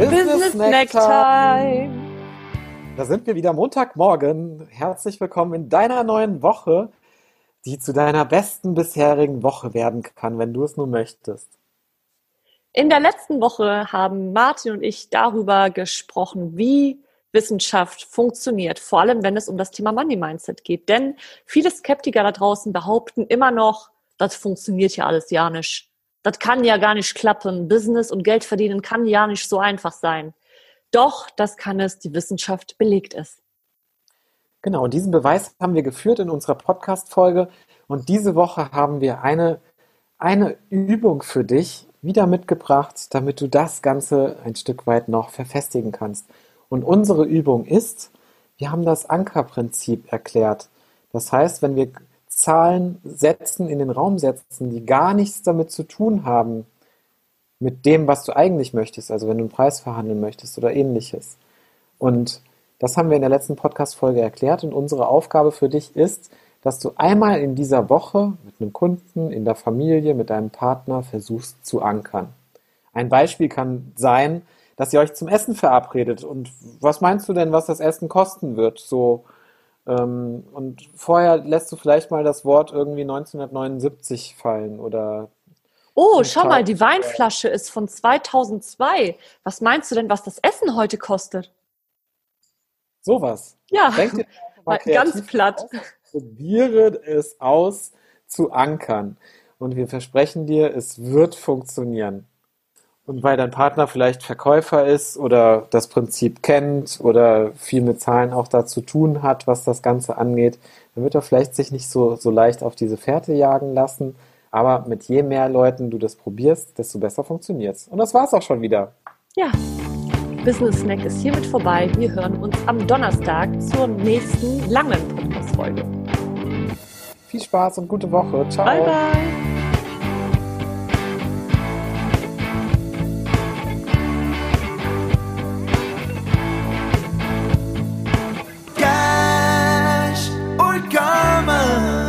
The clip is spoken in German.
Business Snack Time. Da sind wir wieder Montagmorgen. Herzlich willkommen in deiner neuen Woche, die zu deiner besten bisherigen Woche werden kann, wenn du es nur möchtest. In der letzten Woche haben Martin und ich darüber gesprochen, wie Wissenschaft funktioniert, vor allem wenn es um das Thema Money Mindset geht. Denn viele Skeptiker da draußen behaupten immer noch, das funktioniert ja alles ja nicht. Das kann ja gar nicht klappen. Business und Geld verdienen kann ja nicht so einfach sein. Doch, das kann es, die Wissenschaft belegt es. Genau, und diesen Beweis haben wir geführt in unserer Podcast-Folge. Und diese Woche haben wir eine, eine Übung für dich wieder mitgebracht, damit du das Ganze ein Stück weit noch verfestigen kannst. Und unsere Übung ist, wir haben das Ankerprinzip erklärt. Das heißt, wenn wir Zahlen setzen, in den Raum setzen, die gar nichts damit zu tun haben, mit dem, was du eigentlich möchtest, also wenn du einen Preis verhandeln möchtest oder ähnliches. Und das haben wir in der letzten Podcast-Folge erklärt und unsere Aufgabe für dich ist, dass du einmal in dieser Woche mit einem Kunden, in der Familie, mit deinem Partner versuchst zu ankern. Ein Beispiel kann sein, dass ihr euch zum Essen verabredet. Und was meinst du denn, was das Essen kosten wird? So, ähm, und vorher lässt du vielleicht mal das Wort irgendwie 1979 fallen oder. Oh, schau mal, die Weinflasche ist von 2002. Was meinst du denn, was das Essen heute kostet? Sowas. Ja, Denk dir mal ganz platt. Aus, probiere es aus zu ankern. Und wir versprechen dir, es wird funktionieren. Und weil dein Partner vielleicht Verkäufer ist oder das Prinzip kennt oder viel mit Zahlen auch da zu tun hat, was das Ganze angeht, dann wird er vielleicht sich nicht so, so leicht auf diese Fährte jagen lassen. Aber mit je mehr Leuten du das probierst, desto besser funktioniert es. Und das war's auch schon wieder. Ja, Business Snack ist hiermit vorbei. Wir hören uns am Donnerstag zur nächsten langen Podcast-Folge. Viel Spaß und gute Woche. Ciao. Bye, bye. mama.